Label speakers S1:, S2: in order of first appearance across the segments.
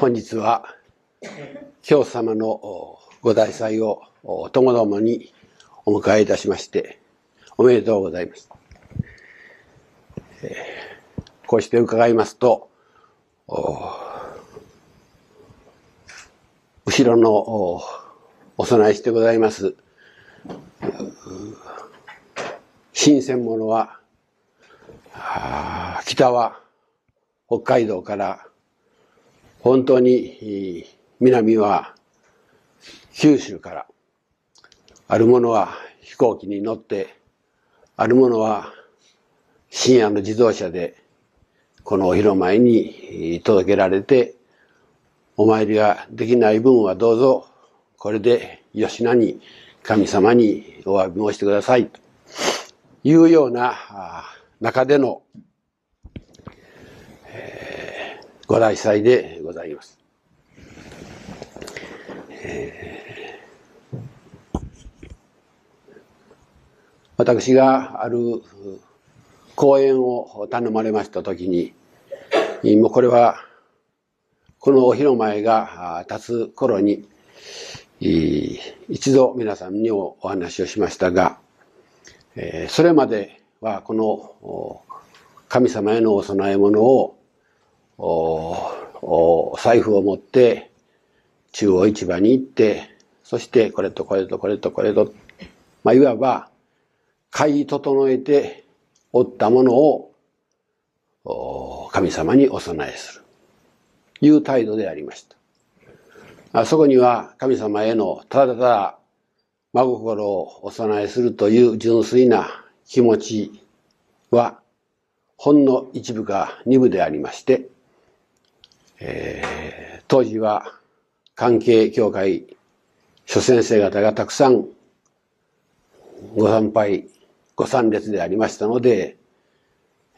S1: 本日は教祖様のご大祭をともどもにお迎えいたしましておめでとうございます。こうして伺いますと後ろのお供えしてございます新鮮者は北は北海道から本当に南は九州から。あるものは飛行機に乗ってあるものは深夜の自動車でこのお広前に届けられてお参りができない分はどうぞこれで吉名に神様にお詫び申してください。というような中でのご来祭でございます。私がある講演を頼まれましたときに、もうこれは、このお広前が立つ頃に、一度皆さんにお話をしましたが、それまではこの神様へのお供え物をお財布を持って中央市場に行って、そしてこれとこれとこれとこれと、まあ、いわば買い整えておったものを神様にお供えする。いう態度でありました。あそこには神様へのただただ真心をお供えするという純粋な気持ちはほんの一部か二部でありまして、えー、当時は関係協会諸先生方がたくさんご参拝、ご参列でありましたので、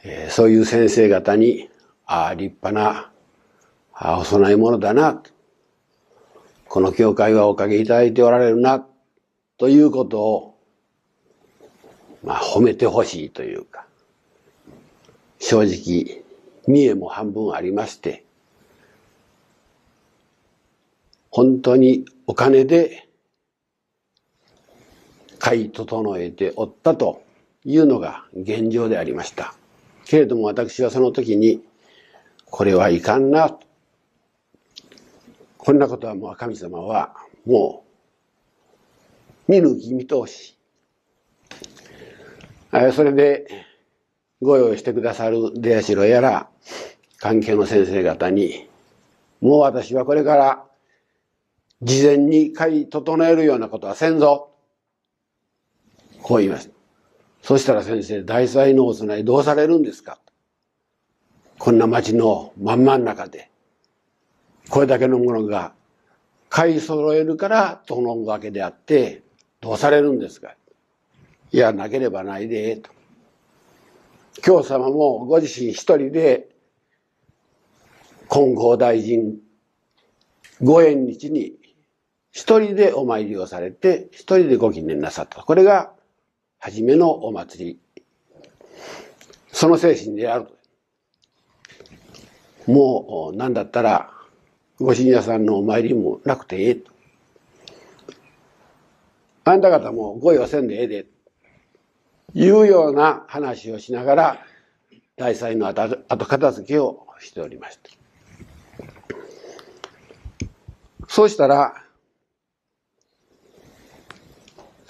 S1: えー、そういう先生方に、ああ、立派なあお供え物だな、この教会はおかげいただいておられるな、ということを、まあ、褒めてほしいというか、正直、見栄も半分ありまして、本当にお金で買い整えておったというのが現状でありました。けれども私はその時に、これはいかんな。こんなことはもう神様はもう見抜き見通し。それでご用意してくださる出社やら関係の先生方に、もう私はこれから事前に買い整えるようなことはせんぞ。こう言います。そしたら先生、大祭のお供えどうされるんですか？こんな町の真ん真ん中で、これだけのものが買い揃えるから整うわけであって、どうされるんですか？いや、なければないで、と。教様もご自身一人で、金剛大臣、ご縁日に一人でお参りをされて、一人でご記念なさった。これが、初めのお祭り。その精神である。もう、なんだったら、ご信者さんのお参りもなくてええと。あんた方もご用せんでええで。いうような話をしながら、大祭の後片付けをしておりました。そうしたら、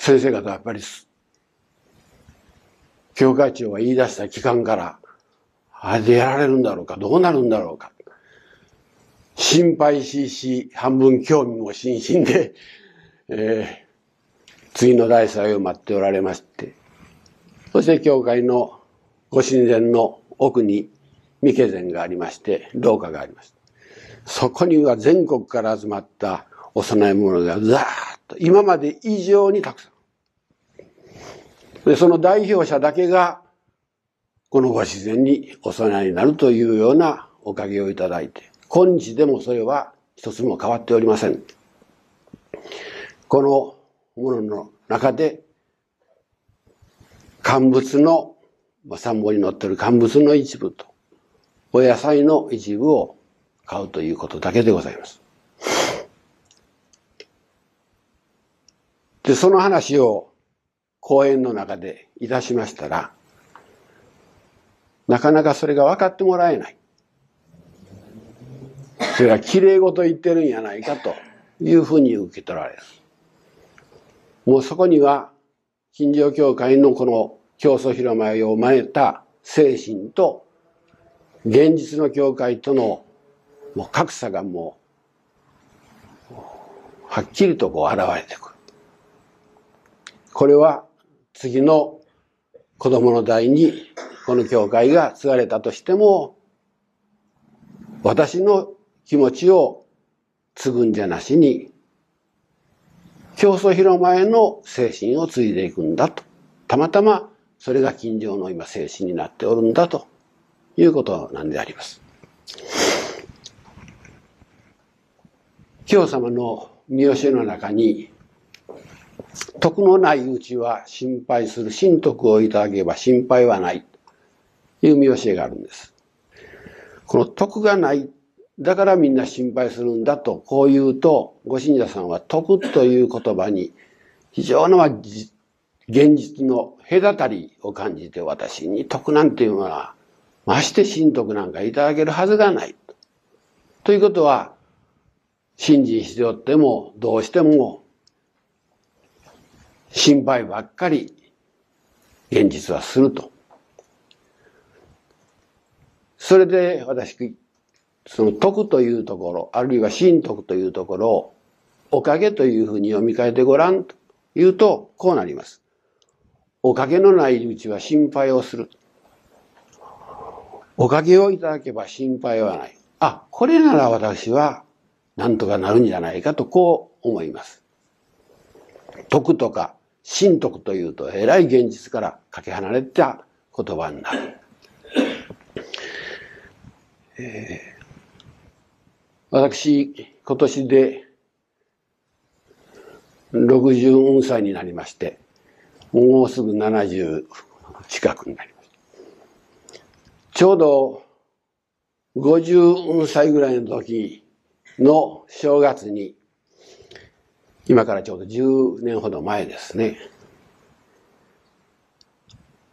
S1: 先生方はやっぱり、教会長が言い出した期間から、あれでやられるんだろうか、どうなるんだろうか。心配しし、半分興味も津々で、えー、次の大祭を待っておられまして、そして教会のご神前の奥に三毛前がありまして、廊下がありました。そこには全国から集まったお供え物がザーッと、今まで以上にたくさん。で、その代表者だけが、このご自然にお供えになるというようなおかげをいただいて、今日でもそれは一つも変わっておりません。このものの中で、乾物の、まあ、三本に乗ってる乾物の一部と、お野菜の一部を買うということだけでございます。で、その話を講演の中でいたしましたら、なかなかそれが分かってもらえない。それは綺麗事言ってるんやないかというふうに受け取られる。もうそこには、近所教会のこの競争広間を真似た精神と、現実の教会とのもう格差がもう、はっきりとこう現れてくる。これは次の子供の代にこの教会が継がれたとしても、私の気持ちを継ぐんじゃなしに、競争広間への精神を継いでいくんだと。たまたまそれが近所の今精神になっておるんだということなんであります。京様の見教えの中に、徳のないうちは心配する、神徳をいただけば心配はない、という見教えがあるんです。この徳がない、だからみんな心配するんだと、こう言うと、ご信者さんは徳という言葉に非常な現実の隔たりを感じて私に徳なんていうのは、まして神徳なんかいただけるはずがない。ということは、信心しておっても、どうしても、心配ばっかり、現実はすると。それで私、その徳というところ、あるいは神徳というところを、おかげというふうに読み替えてごらんと言うと、こうなります。おかげのないうちは心配をする。おかげをいただけば心配はない。あ、これなら私はなんとかなるんじゃないかとこう思います。徳とか神徳というと偉い現実からかけ離れた言葉になる。えー、私、今年で64歳になりまして、もうすぐ70近くになります。ちょうど50歳ぐらいの時の正月に、今からちょうど10年ほど前ですね、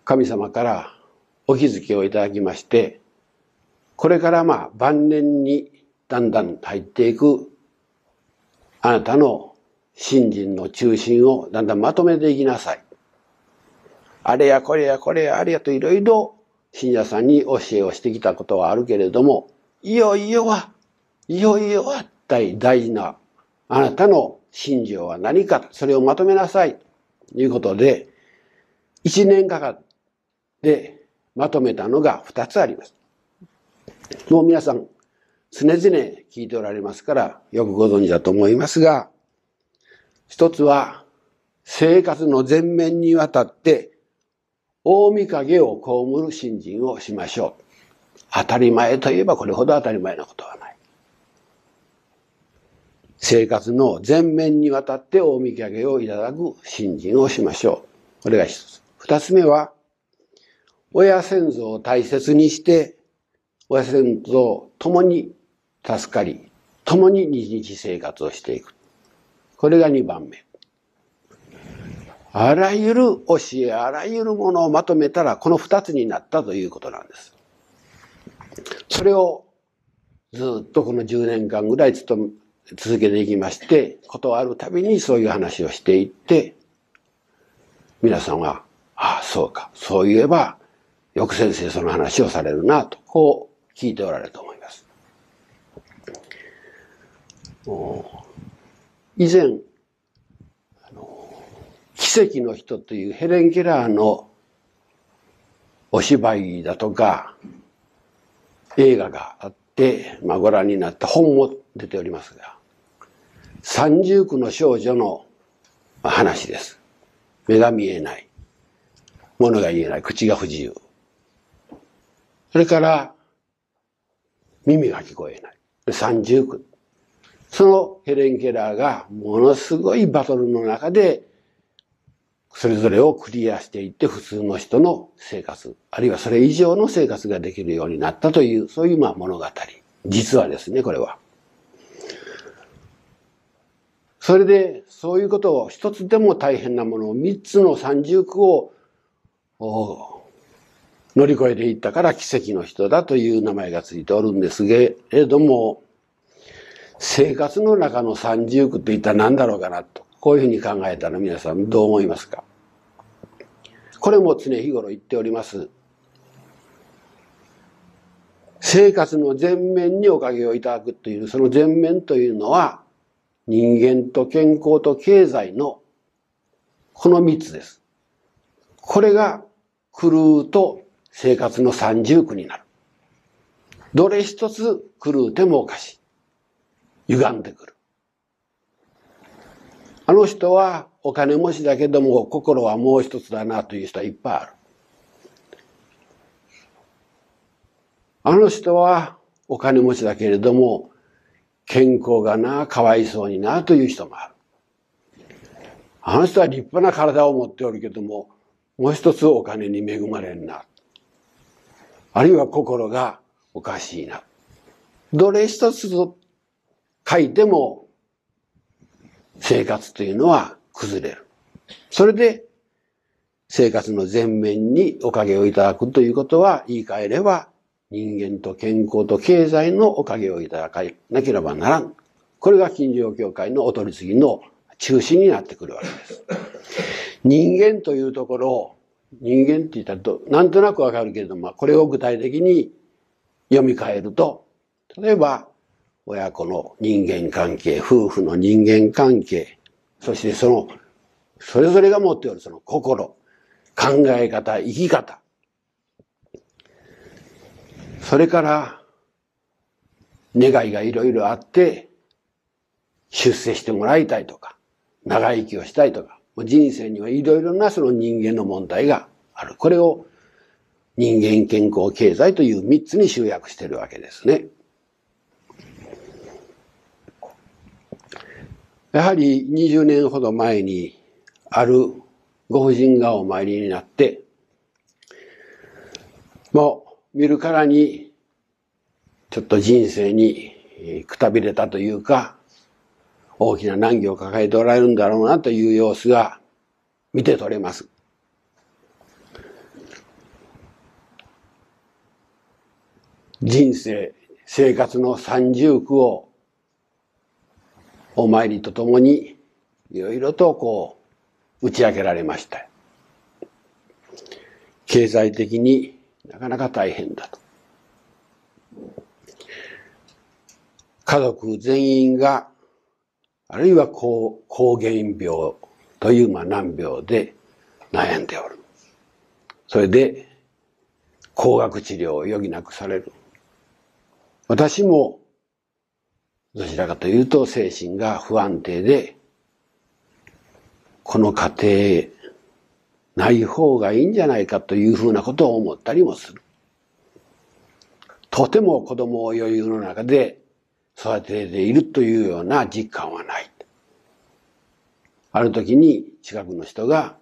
S1: 神様からお気づきをいただきまして、これからまあ晩年にだんだん入っていくあなたの信心の中心をだんだんまとめていきなさい。あれやこれやこれやあれやといろいろ信者さんに教えをしてきたことはあるけれども、いよいよはいよいよは大事なあなたの信条は何か、それをまとめなさい。ということで、一年かかってまとめたのが二つあります。もう皆さん、常々聞いておられますから、よくご存知だと思いますが、一つは、生活の全面にわたって、大見影を被る信心をしましょう。当たり前といえばこれほど当たり前なことはない。生活の全面にわたって大見上げをいただく信心をしましょう。これが一つ。二つ目は、親先祖を大切にして、親先祖を共に助かり、共に日々生活をしていく。これが二番目。あらゆる教え、あらゆるものをまとめたら、この二つになったということなんです。それをずっとこの10年間ぐらい勤め続けていきまして、ことあるたびにそういう話をしていって、皆さんは、ああ、そうか、そう言えば、よく先生その話をされるな、と、こう聞いておられると思います。以前、奇跡の人というヘレン・ケラーのお芝居だとか、映画があって、まあ、ご覧になった本も出ておりますが、三重苦の少女の話です。目が見えない。物が言えない。口が不自由。それから、耳が聞こえない。三重苦。そのヘレン・ケラーがものすごいバトルの中でそれぞれをクリアしていって普通の人の生活、あるいはそれ以上の生活ができるようになったという、そういうまあ物語実はですね、これは。それで、そういうことを一つでも大変なものを三つの三重苦を乗り越えていったから奇跡の人だという名前がついておるんですけれども、生活の中の三重苦って一体何だろうかなと、こういうふうに考えたら皆さんどう思いますか？これも常日頃言っております。生活の全面におかげをいただくという、その全面というのは、人間と健康と経済のこの三つです。これが狂うと生活の三重苦になる。どれ一つ狂うてもおかしい。歪んでくる。あの人はお金持ちだけども心はもう一つだなという人はいっぱいある。あの人はお金持ちだけれども健康がな、かわいそうになという人もある。あの人は立派な体を持っておるけども、もう一つお金に恵まれんな。あるいは心がおかしいな。どれ一つと書いても生活というのは崩れる。それで生活の全面におかげをいただくということは言い換えれば人間と健康と経済のおかげをいただかなければならん。これが金城協会のお取り次ぎの中心になってくるわけです。人間というところを、人間って言ったらと、なんとなくわかるけれども、これを具体的に読み替えると、例えば、親子の人間関係、夫婦の人間関係、そしてその、それぞれが持っておるその心、考え方、生き方、それから、願いがいろいろあって、出世してもらいたいとか、長生きをしたいとか、人生にはいろいろなその人間の問題がある。これを人間健康経済という三つに集約しているわけですね。やはり20年ほど前にあるご婦人がお参りになって、もう見るからに、ちょっと人生にくたびれたというか、大きな難儀を抱えておられるんだろうなという様子が見て取れます。人生、生活の三重苦をお参りとともにいろいろとこう打ち明けられました。経済的になかなか大変だと。家族全員が、あるいは抗原病というまあ難病で悩んでおる。それで、高額治療を余儀なくされる。私も、どちらかというと精神が不安定で、この家庭ない方がいいんじゃないかというふうなことを思ったりもする。とても子供を余裕の中で育てているというような実感はない。ある時に近くの人が、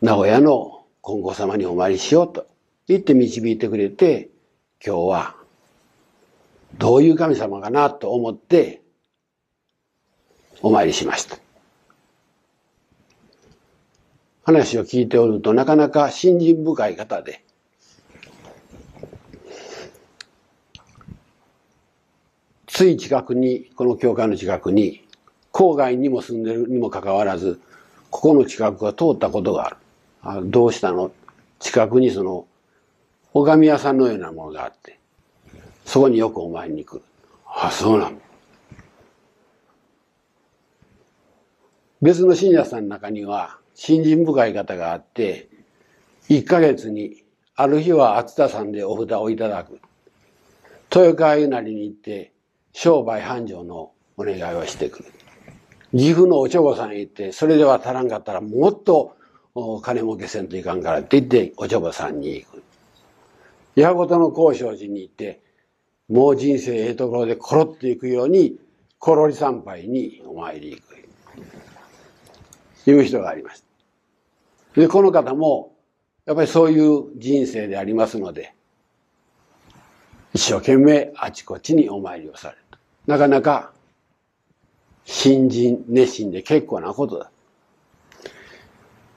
S1: 名古屋の金剛様にお参りしようと言って導いてくれて、今日はどういう神様かなと思ってお参りしました。話を聞いておるとなかなか信心深い方で、つい近くに、この教会の近くに、郊外にも住んでるにもかかわらず、ここの近くが通ったことがある。あどうしたの？近くにその、拝み屋さんのようなものがあって、そこによくお参りに来る。あ、そうなの。別の信者さんの中には、信心深い方があって、1ヶ月に、ある日は厚田さんでお札をいただく。豊川ゆなりに行って、商売繁盛のお願いをしてくる。岐阜のおちょぼさんへ行って、それでは足らんかったらもっと金儲けせんといかんからって言って、おちょぼさんに行く。矢事の交渉寺に行って、もう人生ええところでコロっていくように、コロリ参拝にお参り行く。いう人がありました。で、この方も、やっぱりそういう人生でありますので、一生懸命あちこちにお参りをされる。なかなか、新人熱心で結構なことだ。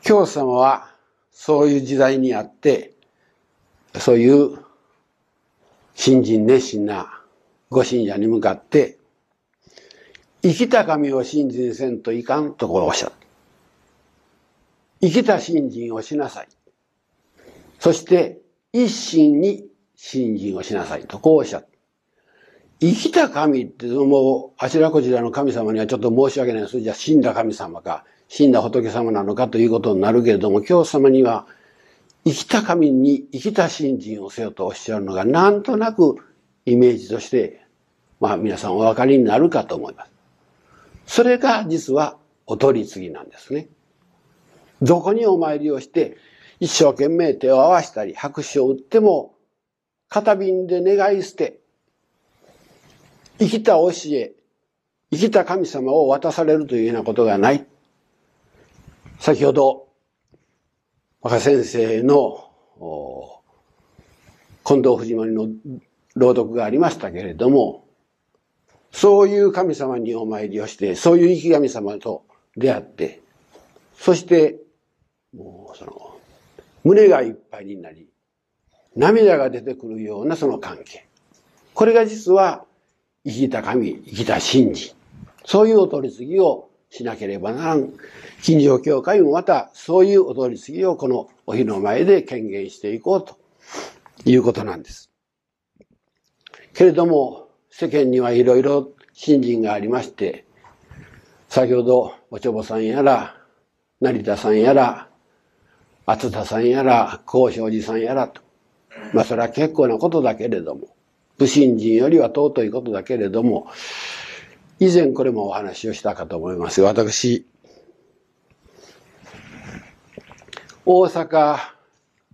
S1: 教祖様は、そういう時代にあって、そういう新人熱心なご信者に向かって、生きた神を信心せんといかんとこうおっしゃった。生きた信心をしなさい。そして、一心に信心をしなさいと、こうおっしゃった。生きた神ってもう、あちらこちらの神様にはちょっと申し訳ないです。じゃあ死んだ神様か、死んだ仏様なのかということになるけれども、今日様には、生きた神に生きた信心をせよとおっしゃるのが、なんとなくイメージとして、まあ皆さんお分かりになるかと思います。それが実はお取り次ぎなんですね。どこにお参りをして、一生懸命手を合わしたり、拍手を打っても、片瓶で願い捨て、生きた教え、生きた神様を渡されるというようなことがない。先ほど、若先生の近藤藤森の朗読がありましたけれども、そういう神様にお参りをして、そういう生き神様と出会って、そして、もうその、胸がいっぱいになり、涙が出てくるようなその関係。これが実は、生きた神、生きた神事。そういうお取り次ぎをしなければならん。近所教会もまたそういうお取り次ぎをこのお日の前で権限していこうということなんです。けれども、世間にはいろいろ信心がありまして、先ほどおちょぼさんやら、成田さんやら、厚田さんやら、高正寺さんやらと。まあそれは結構なことだけれども、不信心よりは尊いことだけれども、以前これもお話をしたかと思います私、大阪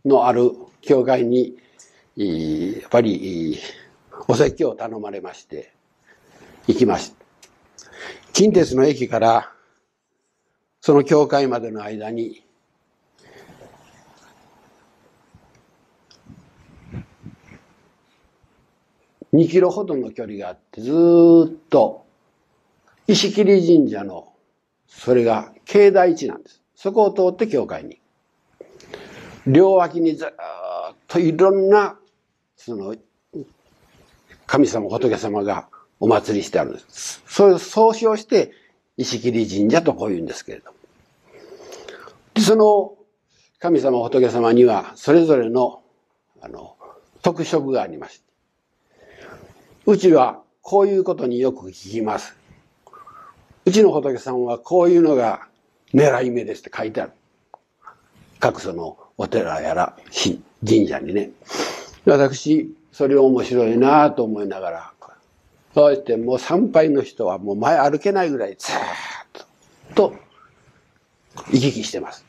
S1: のある教会に、やっぱり、お説教を頼まれまして、行きました。近鉄の駅から、その教会までの間に、2キロほどの距離があって、ずっと、石切神社の、それが境内地なんです。そこを通って教会に。両脇にずっといろんな、その、神様、仏様がお祭りしてあるんです。それを総称して、石切神社とこう言うんですけれども。で、その神様、仏様には、それぞれの、あの、特色がありまして。うちは、こういうことによく聞きます。うちの仏さんはこういうのが狙い目ですって書いてある。各そのお寺やら神社にね。私、それ面白いなと思いながら、そうやってもう参拝の人はもう前歩けないぐらいずっ、と行き来してます。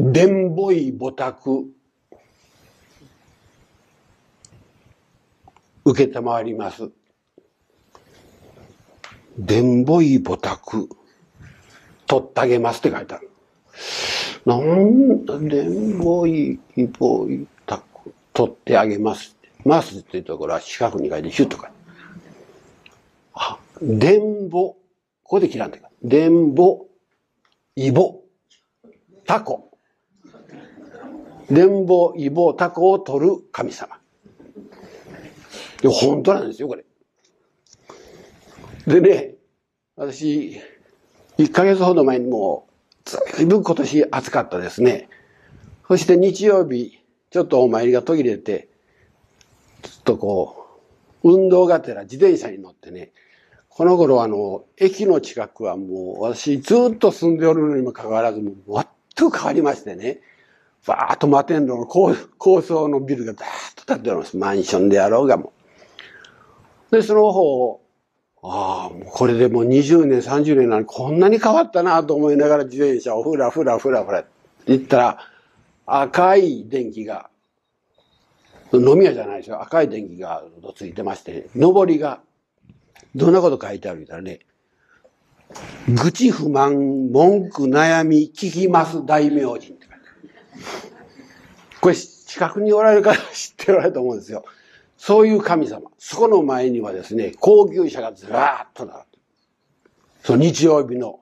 S1: 伝母医母託受けたまわります。伝母医母託取ってあげますって書いてある。なんだ、伝母医母医託取ってあげますって。ますっていうところは四角に書いてヒュッと書いてあ、伝母、ここで切らんでか。伝母、異母、タコ。連母、異母、タコを取る神様。で本当なんですよ、これ。でね、私、1ヶ月ほど前にもう、ずいぶん今年暑かったですね。そして日曜日、ちょっとお参りが途切れて、ちょっとこう、運動がてら自転車に乗ってね、この頃あの、駅の近くはもう私ずっと住んでおるのにもかかわらず、もう全く変わりましてね、バーッと摩天楼の高高層のビルがダーッと建っております。マンションであろうがも。で、その方を、ああ、これでもう20年、30年なのにこんなに変わったなと思いながら自転車をふらふらふらふら行ったら、赤い電気が、飲み屋じゃないですよ。赤い電気がついてまして、上りがどんなこと書いてあるかね。愚痴不満、文句悩み、聞きます大名人。これ、近くにおられる方知っておられると思うんですよ。そういう神様。そこの前にはですね、高級車がずらーっと並ぶ。その日曜日の、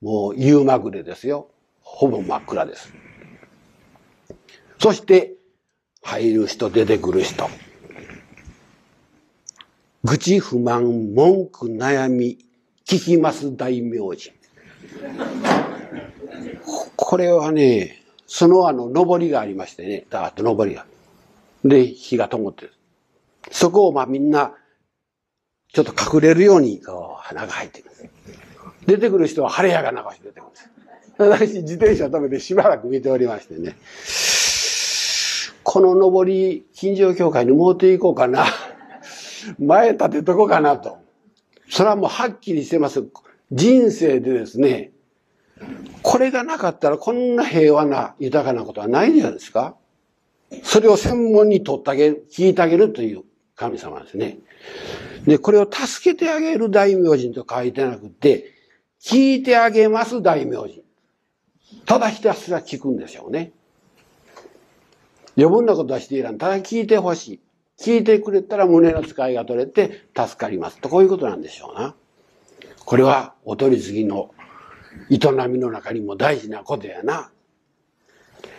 S1: もう夕まぐれですよ。ほぼ真っ暗です。そして、入る人、出てくる人。愚痴不満、文句悩み、聞きます大名人。これはね、そのあの、登りがありましてね、だーっと登りが。で、火が灯ってる。そこをまあみんな、ちょっと隠れるように、こう、花が入ってる。出てくる人は晴れやがな顔して出てくるんです。私、自転車止めてしばらく見ておりましてね。この上り、近所教会に持っていこうかな。前立てとこうかなと。それはもうはっきりしてます。人生でですね、これがなかったらこんな平和な豊かなことはないじゃないですか。それを専門に取ってあげる、聞いてあげるという神様ですね。で、これを助けてあげる大名人と書いてなくて、聞いてあげます大名人。ただひたすら聞くんですよね。余分なことはしていらん。ただ聞いてほしい。聞いてくれたら胸の使いが取れて助かります。とこういうことなんでしょうな。これはお取り次ぎの営みの中にも大事なことやな。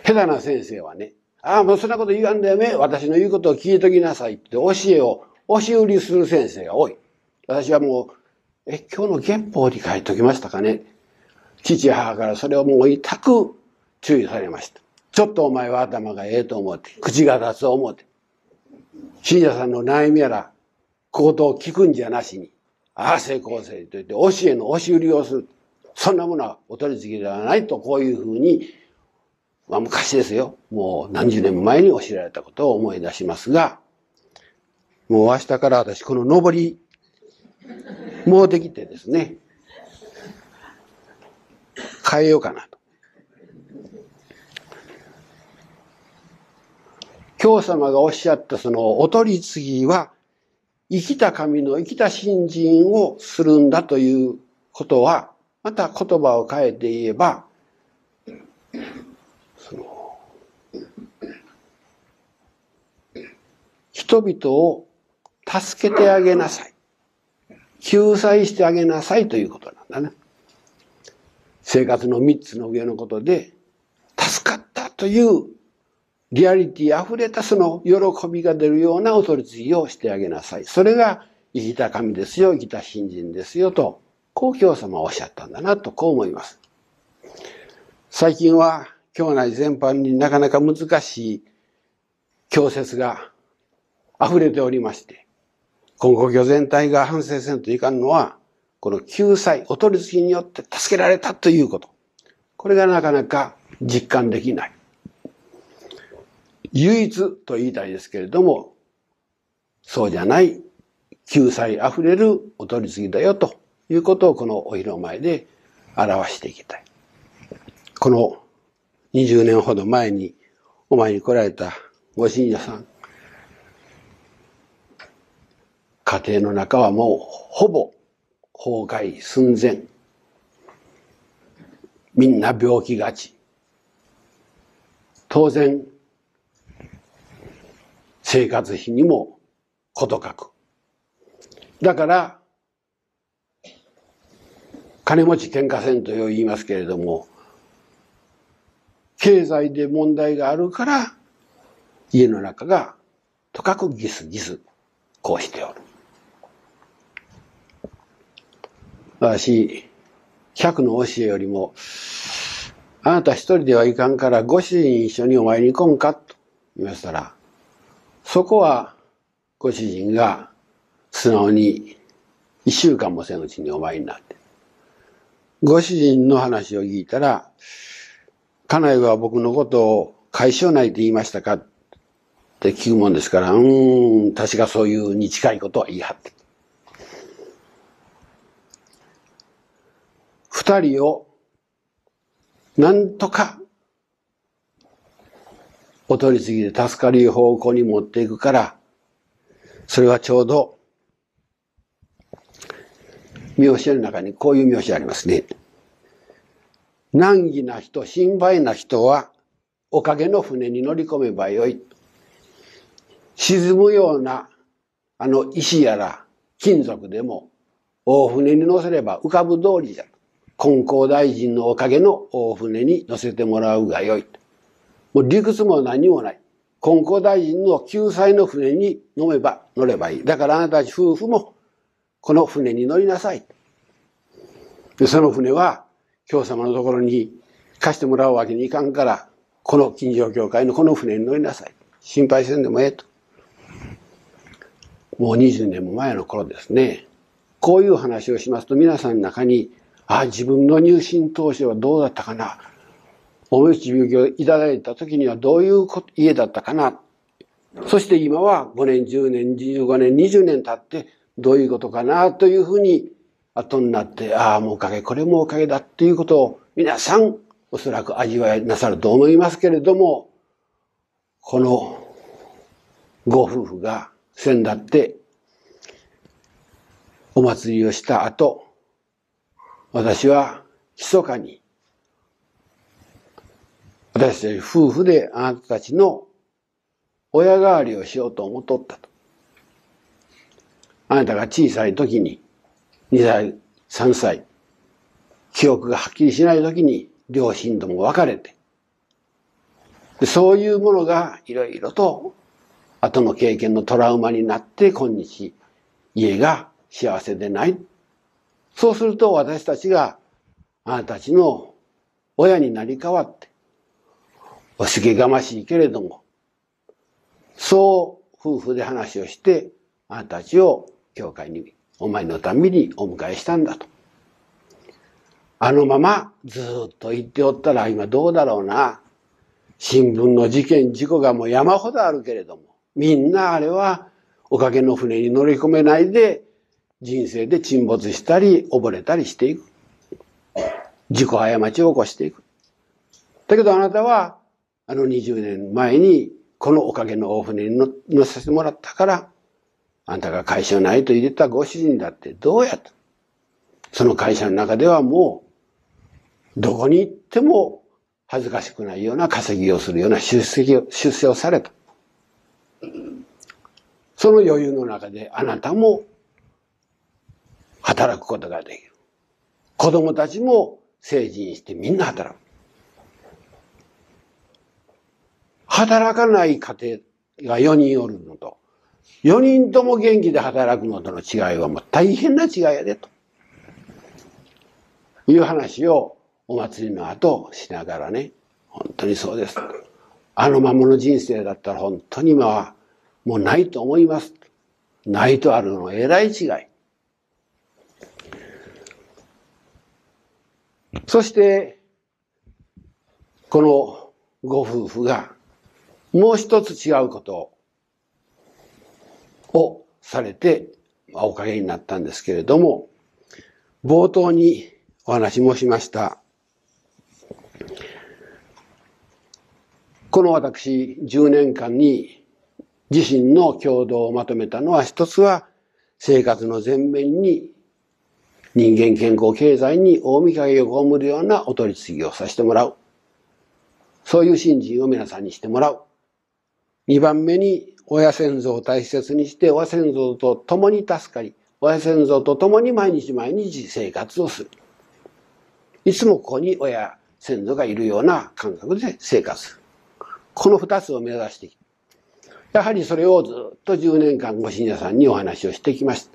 S1: 下手な先生はね、ああ、もうそんなこと言わんだよね。私の言うことを聞いときなさいって教えを押し売りする先生が多い。私はもう、え、今日の原法に書いときましたかね?父母からそれをもう痛く注意されました。ちょっとお前は頭がええと思って、口が立つと思って。信者さんの悩みやら、行動を聞くんじゃなしに、ああ、成功せと言って、教えの押し売りをする。そんなものはお取り次ぎではないと、こういうふうに、まあ昔ですよ。もう何十年前に教えられたことを思い出しますが、もう明日から私この上り、もうできてですね、変えようかなと。教様がおっしゃったそのお取り次ぎは、生きた神の生きた信心をするんだということは、また言葉を変えて言えば、その、人々を助けてあげなさい。救済してあげなさいということなんだね。生活の三つの上のことで、助かったというリアリティ溢れたその喜びが出るようなお取り次ぎをしてあげなさい。それが生きた神ですよ、生きた信心ですよと、公共様はおっしゃったんだなと、こう思います。最近は、教内全般になかなか難しい教説が溢れておりまして、今後教全体が反省せんといかんのは、この救済、お取り次ぎによって助けられたということ。これがなかなか実感できない。唯一と言いたいですけれども、そうじゃない救済溢れるお取り次ぎだよということをこのお披露前で表していきたい。この20年ほど前にお前に来られたご信者さん、家庭の中はもうほぼ崩壊寸前。みんな病気がち。当然生活費にもことかく。だから、金持ち喧嘩せんと言いますけれども、経済で問題があるから、家の中がとかくギスギス、こうしておる。私、百の教えよりも、あなた一人ではいかんからご主人一緒にお参りに行こんかと言いましたら、そこはご主人が素直に一週間もせんうちにお参りになって。ご主人の話を聞いたら、家内は僕のことを解消ないと言いましたかって聞くもんですから、うん、確かそういうに近いことは言い張って。二人をなんとかお取り次ぎで助かる方向に持っていくから、それはちょうど、描写の中にこういう描写ありますね。難儀な人、心配な人は、おかげの船に乗り込めばよい。沈むような、あの石やら金属でも、大船に乗せれば浮かぶ通りじゃ。金光大臣のおかげの大船に乗せてもらうがよい。もう理屈も何もない。金光大臣の救済の船に乗めば乗ればいい。だからあなたたち夫婦もこの船に乗りなさい。でその船は教様のところに貸してもらうわけにいかんから、この近所教会のこの船に乗りなさい。心配せんでもええと。もう20年も前の頃ですね。こういう話をしますと皆さんの中に、ああ、自分の入信当初はどうだったかな。おめち病気をいただいた時にはどういう家だったかな。そして今は5年、10年、15年、20年経ってどういうことかなというふうに後になって、ああ、もうおかげ、これもおかげだっていうことを皆さんおそらく味わいなさると思いますけれども、このご夫婦が先だってお祭りをした後、私は密かに私たち夫婦であなたたちの親代わりをしようと思っとったと。あなたが小さい時に2歳、3歳、記憶がはっきりしない時に両親とも別れて、そういうものがいろいろと後の経験のトラウマになって今日家が幸せでない。そうすると私たちがあなたたちの親になり変わっておしげがましいけれどもそう夫婦で話をしてあなたたちを教会にお前のためにお迎えしたんだと。あのままずっと言っておったら今どうだろうな。新聞の事件、事故がもう山ほどあるけれども、みんなあれはおかげの船に乗り込めないで人生で沈没したり溺れたりしていく。自己過ちを起こしていく。だけどあなたはあの20年前にこのおかげの大船に乗せてもらったからあんたが会社ないと入れたご主人だってどうやと。その会社の中ではもう、どこに行っても恥ずかしくないような稼ぎをするような出席を、出世をされた。その余裕の中であなたも働くことができる。子供たちも成人してみんな働く。働かない家庭が4人おるのと、4人とも元気で働くのとの違いはもう大変な違いやで、という話をお祭りの後しながらね、本当にそうです。あのままの人生だったら本当に今はもうないと思います。ないとあるのえらい違い。そして、このご夫婦がもう一つ違うことををされて、おかげになったんですけれども、冒頭にお話もしました。この私10年間に自身の共同をまとめたのは一つは生活の前面に人間健康経済に大見影を被るようなお取り次ぎをさせてもらう。そういう信心を皆さんにしてもらう。二番目に親先祖を大切にして親先祖と共に助かり親先祖と共に毎日毎日生活をする。いつもここに親先祖がいるような感覚で生活する。この二つを目指してきやはりそれをずっと10年間ご信者さんにお話をしてきました。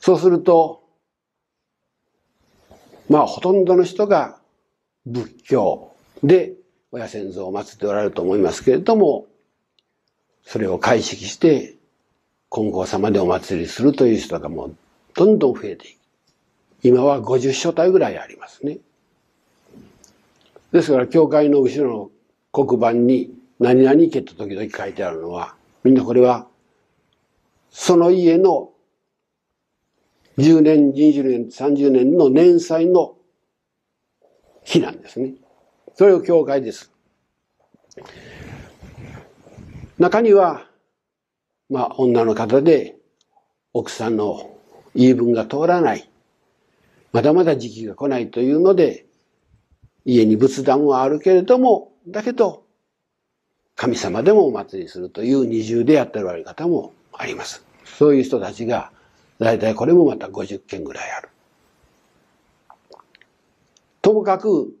S1: そうするとまあほとんどの人が仏教で親先祖を祀っておられると思いますけれどもそれを解析して、金剛様でお祭りするという人がもうどんどん増えていく。今は50所帯ぐらいありますね。ですから、教会の後ろの黒板に何々家と時々書いてあるのは、みんなこれは、その家の10年、20年、30年の年祭の日なんですね。それを教会です。中には、まあ、女の方で、奥さんの言い分が通らない。まだまだ時期が来ないというので、家に仏壇はあるけれども、だけど、神様でもお祭りするという二重でやっておられる方もあります。そういう人たちが、だいたいこれもまた50件ぐらいある。ともかく、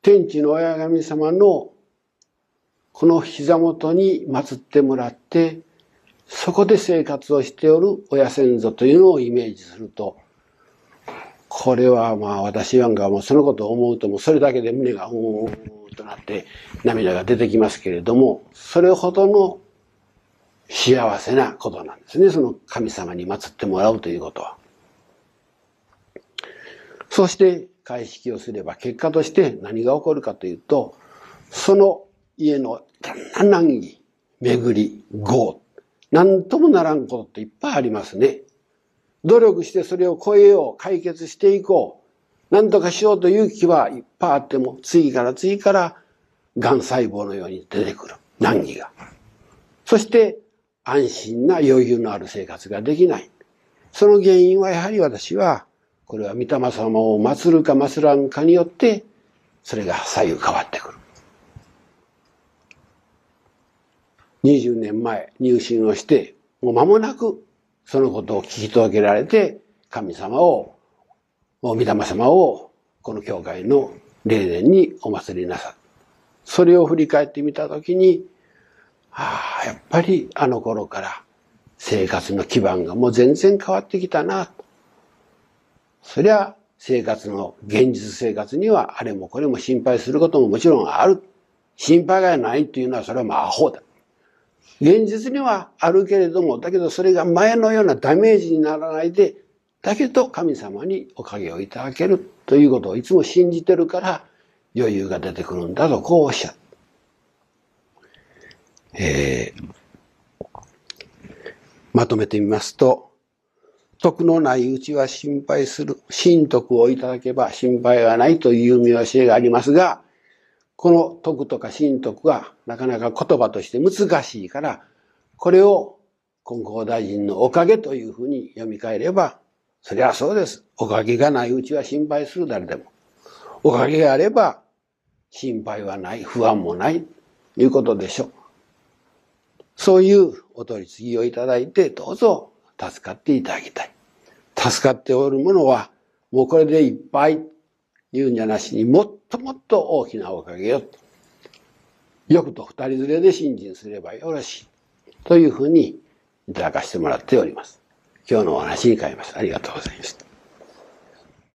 S1: 天地の親神様のこの膝元に祀ってもらって、そこで生活をしておる親先祖というのをイメージすると、これはまあ私なんかもうそのことを思うともそれだけで胸がうーんとなって涙が出てきますけれども、それほどの幸せなことなんですね。その神様に祀ってもらうということは。そして開式をすれば結果として何が起こるかというと、その家の難儀、巡り、業、何ともならんことっていっぱいありますね。努力してそれを超えよう、解決していこう。何とかしようという気はいっぱいあっても、次から次から癌細胞のように出てくる。難儀が。そして、安心な余裕のある生活ができない。その原因はやはり私は、これは御霊様を祀るか祀らんかによって、それが左右変わってくる。20年前入信をして、もう間もなくそのことを聞き届けられて、神様を、御霊様を、この教会の霊殿にお祭りなさそれを振り返ってみたときに、ああ、やっぱりあの頃から生活の基盤がもう全然変わってきたな。そりゃ生活の、現実生活にはあれもこれも心配することももちろんある。心配がないっていうのはそれはまあアホだ。現実にはあるけれども、だけどそれが前のようなダメージにならないで、だけど神様におかげをいただけるということをいつも信じてるから余裕が出てくるんだとこうおっしゃる。えー、まとめてみますと、徳のないうちは心配する。神徳をいただけば心配がないという見教えがありますが、この徳とか神徳がなかなか言葉として難しいから、これを金光大臣のおかげというふうに読み替えれば、そりゃそうです。おかげがないうちは心配する誰でも。おかげがあれば心配はない、不安もない、いうことでしょう。そういうお取り次ぎをいただいて、どうぞ助かっていただきたい。助かっておるものは、もうこれでいっぱい言うんじゃなしにもっともっと大きなおかげよ。よくと二人連れで信心すればよろしい。というふうにいただかせてもらっております。今日のお話に変えます。ありがとうございました。